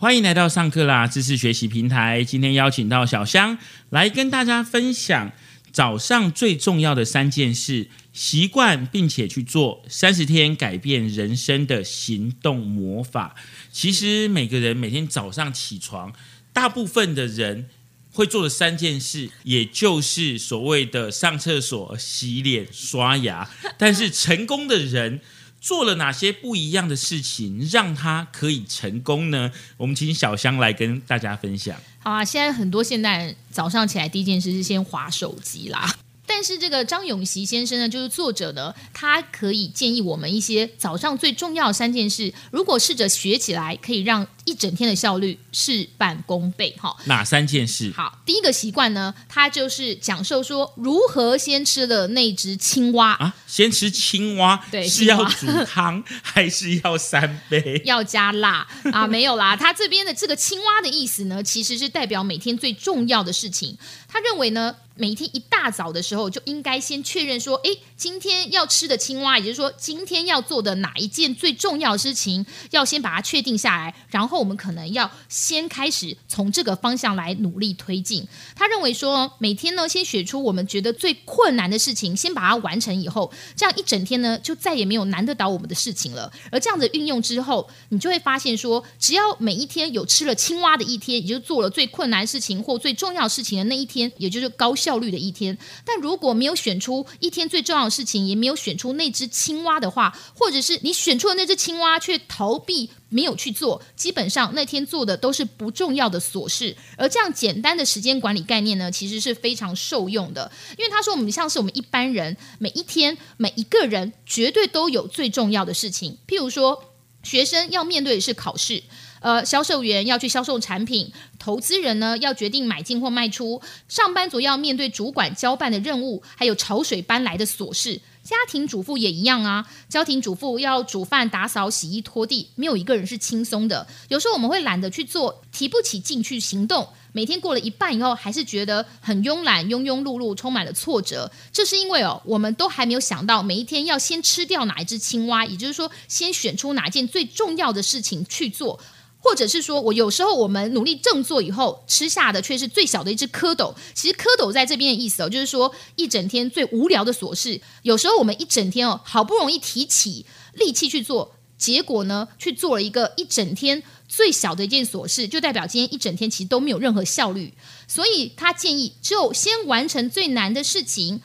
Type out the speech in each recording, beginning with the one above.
欢迎来到上课啦知识学习平台。今天邀请到小香来跟大家分享早上最重要的三件事，习惯并且去做三十天改变人生的行动魔法。其实每个人每天早上起床，大部分的人会做的三件事，也就是所谓的上厕所、洗脸、刷牙。但是成功的人。做了哪些不一样的事情，让他可以成功呢？我们请小香来跟大家分享。好啊，现在很多现代人早上起来第一件事是先划手机啦。但是这个张永熙先生呢，就是作者呢，他可以建议我们一些早上最重要三件事，如果试着学起来，可以让一整天的效率事半功倍。哈，哪三件事？好，第一个习惯呢，他就是讲授说如何先吃了那只青蛙啊，先吃青蛙，对，是要煮汤 还是要三杯？要加辣啊？没有啦，他这边的这个青蛙的意思呢，其实是代表每天最重要的事情。他认为呢。每天一大早的时候，就应该先确认说，哎，今天要吃的青蛙，也就是说，今天要做的哪一件最重要的事情，要先把它确定下来，然后我们可能要先开始从这个方向来努力推进。他认为说，每天呢，先选出我们觉得最困难的事情，先把它完成以后，这样一整天呢，就再也没有难得倒我们的事情了。而这样子运用之后，你就会发现说，只要每一天有吃了青蛙的一天，也就做了最困难事情或最重要事情的那一天，也就是高效。效率的一天，但如果没有选出一天最重要的事情，也没有选出那只青蛙的话，或者是你选出了那只青蛙却逃避没有去做，基本上那天做的都是不重要的琐事。而这样简单的时间管理概念呢，其实是非常受用的，因为他说我们像是我们一般人，每一天每一个人绝对都有最重要的事情，譬如说学生要面对的是考试。呃，销售员要去销售产品，投资人呢要决定买进或卖出，上班族要面对主管交办的任务，还有潮水般来的琐事。家庭主妇也一样啊，家庭主妇要煮饭、打扫、洗衣、拖地，没有一个人是轻松的。有时候我们会懒得去做，提不起劲去行动。每天过了一半以后，还是觉得很慵懒、庸庸碌碌，充满了挫折。这是因为哦，我们都还没有想到每一天要先吃掉哪一只青蛙，也就是说，先选出哪件最重要的事情去做。或者是说，我有时候我们努力振作以后，吃下的却是最小的一只蝌蚪。其实蝌蚪在这边的意思哦，就是说一整天最无聊的琐事，有时候我们一整天哦，好不容易提起力气去做，结果呢，去做了一个一整天最小的一件琐事，就代表今天一整天其实都没有任何效率。所以他建议，只有先完成最难的事情，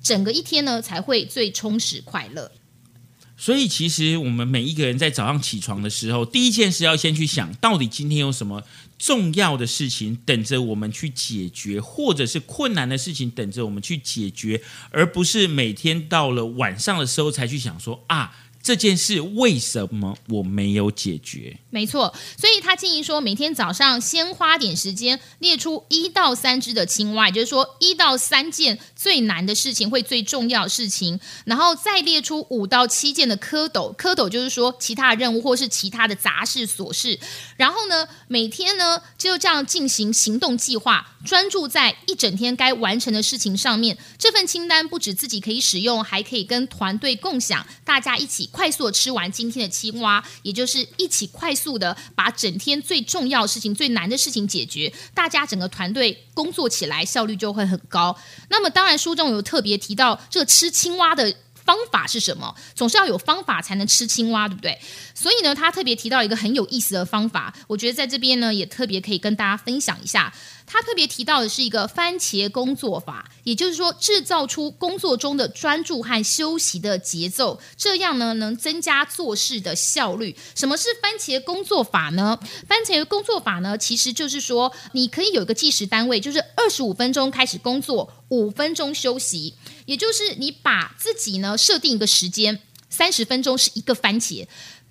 整个一天呢才会最充实快乐。所以，其实我们每一个人在早上起床的时候，第一件事要先去想到底今天有什么重要的事情等着我们去解决，或者是困难的事情等着我们去解决，而不是每天到了晚上的时候才去想说啊。这件事为什么我没有解决？没错，所以他建议说，每天早上先花点时间列出一到三只的青蛙，也就是说一到三件最难的事情会最重要的事情，然后再列出五到七件的蝌蚪，蝌蚪就是说其他的任务或是其他的杂事琐事，然后呢，每天呢就这样进行行动计划，专注在一整天该完成的事情上面。这份清单不止自己可以使用，还可以跟团队共享，大家一起。快速的吃完今天的青蛙，也就是一起快速的把整天最重要的事情、最难的事情解决，大家整个团队工作起来效率就会很高。那么，当然书中有特别提到这个吃青蛙的。方法是什么？总是要有方法才能吃青蛙，对不对？所以呢，他特别提到一个很有意思的方法，我觉得在这边呢也特别可以跟大家分享一下。他特别提到的是一个番茄工作法，也就是说，制造出工作中的专注和休息的节奏，这样呢能增加做事的效率。什么是番茄工作法呢？番茄工作法呢，其实就是说，你可以有一个计时单位，就是二十五分钟开始工作，五分钟休息。也就是你把自己呢设定一个时间，三十分钟是一个番茄，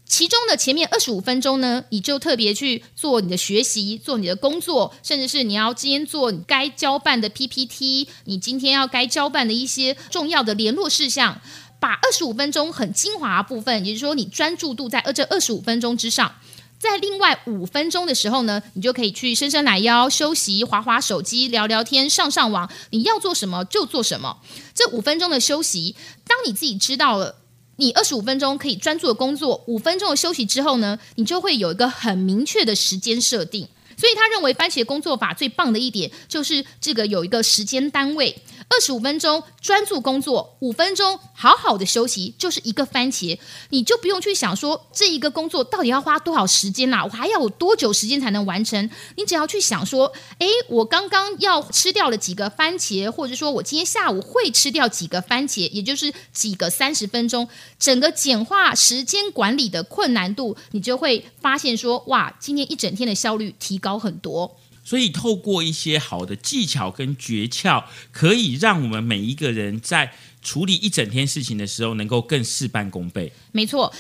其中的前面二十五分钟呢，你就特别去做你的学习，做你的工作，甚至是你要今天做你该交办的 PPT，你今天要该交办的一些重要的联络事项，把二十五分钟很精华部分，也就是说你专注度在这二十五分钟之上。在另外五分钟的时候呢，你就可以去伸伸懒腰、休息、划划手机、聊聊天、上上网。你要做什么就做什么。这五分钟的休息，当你自己知道了你二十五分钟可以专注的工作，五分钟的休息之后呢，你就会有一个很明确的时间设定。所以他认为番茄工作法最棒的一点就是这个有一个时间单位。二十五分钟专注工作，五分钟好好的休息，就是一个番茄，你就不用去想说这一个工作到底要花多少时间呐？我还要有多久时间才能完成？你只要去想说，诶，我刚刚要吃掉了几个番茄，或者说我今天下午会吃掉几个番茄，也就是几个三十分钟，整个简化时间管理的困难度，你就会发现说，哇，今天一整天的效率提高很多。所以，透过一些好的技巧跟诀窍，可以让我们每一个人在处理一整天事情的时候，能够更事半功倍。没错，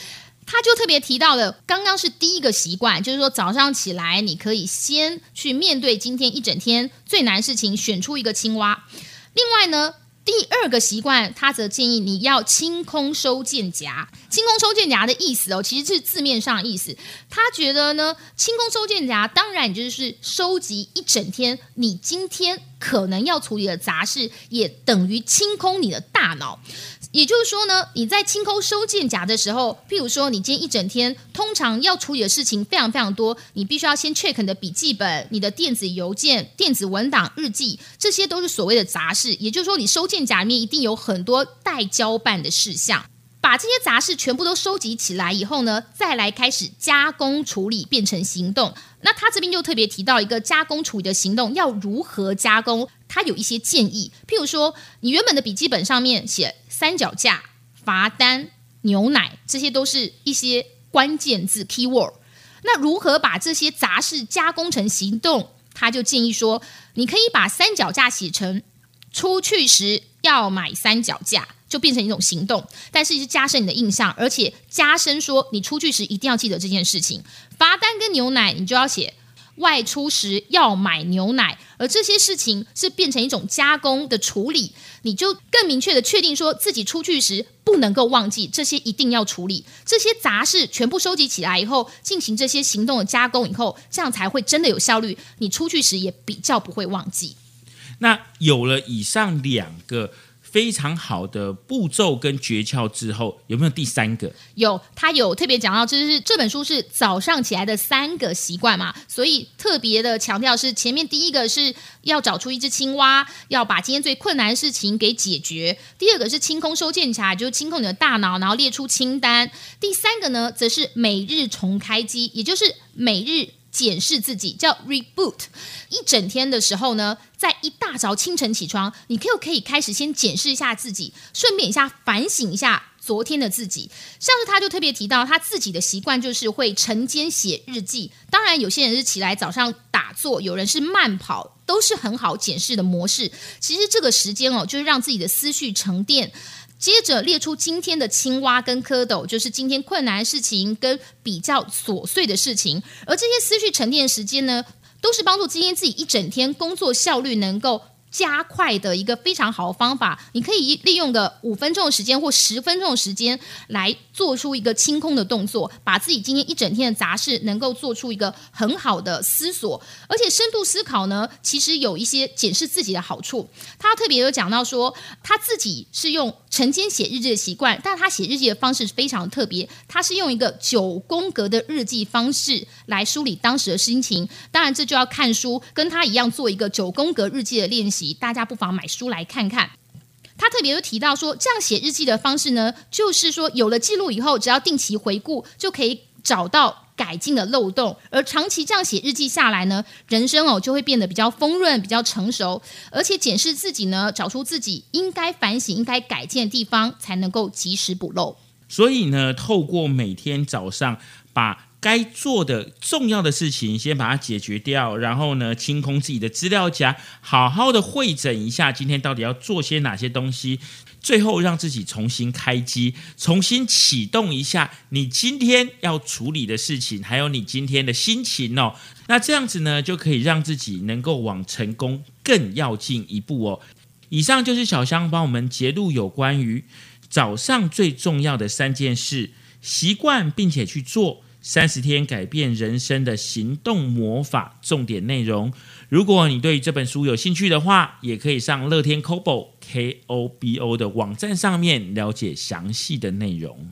他就特别提到了，刚刚是第一个习惯，就是说早上起来，你可以先去面对今天一整天最难事情，选出一个青蛙。另外呢。第二个习惯，他则建议你要清空收件夹。清空收件夹的意思哦，其实是字面上的意思。他觉得呢，清空收件夹，当然就是收集一整天你今天可能要处理的杂事，也等于清空你的大脑。也就是说呢，你在清空收件夹的时候，譬如说你今天一整天通常要处理的事情非常非常多，你必须要先 check 你的笔记本、你的电子邮件、电子文档、日记，这些都是所谓的杂事。也就是说，你收件夹里面一定有很多待交办的事项。把这些杂事全部都收集起来以后呢，再来开始加工处理，变成行动。那他这边就特别提到一个加工处理的行动要如何加工，他有一些建议。譬如说，你原本的笔记本上面写三脚架、罚单、牛奶，这些都是一些关键字 （keyword）。那如何把这些杂事加工成行动？他就建议说，你可以把三脚架写成出去时要买三脚架。就变成一种行动，但是是加深你的印象，而且加深说你出去时一定要记得这件事情。罚单跟牛奶，你就要写外出时要买牛奶，而这些事情是变成一种加工的处理，你就更明确的确定说自己出去时不能够忘记这些，一定要处理这些杂事，全部收集起来以后，进行这些行动的加工以后，这样才会真的有效率。你出去时也比较不会忘记。那有了以上两个。非常好的步骤跟诀窍之后，有没有第三个？有，他有特别讲到，就是这本书是早上起来的三个习惯嘛，所以特别的强调是前面第一个是要找出一只青蛙，要把今天最困难的事情给解决；第二个是清空收件夹，就是清空你的大脑，然后列出清单；第三个呢，则是每日重开机，也就是每日。检视自己叫 reboot，一整天的时候呢，在一大早清晨起床，你可可以开始先检视一下自己，顺便一下反省一下昨天的自己。像是他就特别提到他自己的习惯就是会晨间写日记，当然有些人是起来早上打坐，有人是慢跑，都是很好检视的模式。其实这个时间哦，就是让自己的思绪沉淀。接着列出今天的青蛙跟蝌蚪，就是今天困难事情跟比较琐碎的事情，而这些思绪沉淀时间呢，都是帮助今天自己一整天工作效率能够。加快的一个非常好的方法，你可以利用个五分钟的时间或十分钟的时间来做出一个清空的动作，把自己今天一整天的杂事能够做出一个很好的思索，而且深度思考呢，其实有一些检视自己的好处。他特别有讲到说，他自己是用晨间写日记的习惯，但他写日记的方式非常特别，他是用一个九宫格的日记方式来梳理当时的心情。当然，这就要看书，跟他一样做一个九宫格日记的练习。大家不妨买书来看看。他特别又提到说，这样写日记的方式呢，就是说有了记录以后，只要定期回顾，就可以找到改进的漏洞。而长期这样写日记下来呢，人生哦就会变得比较丰润、比较成熟，而且检视自己呢，找出自己应该反省、应该改进的地方，才能够及时补漏。所以呢，透过每天早上把。该做的重要的事情，先把它解决掉，然后呢，清空自己的资料夹，好好的会诊一下今天到底要做些哪些东西，最后让自己重新开机，重新启动一下你今天要处理的事情，还有你今天的心情哦。那这样子呢，就可以让自己能够往成功更要进一步哦。以上就是小香帮我们揭露有关于早上最重要的三件事，习惯并且去做。三十天改变人生的行动魔法》重点内容。如果你对这本书有兴趣的话，也可以上乐天 Kobo K O B O 的网站上面了解详细的内容。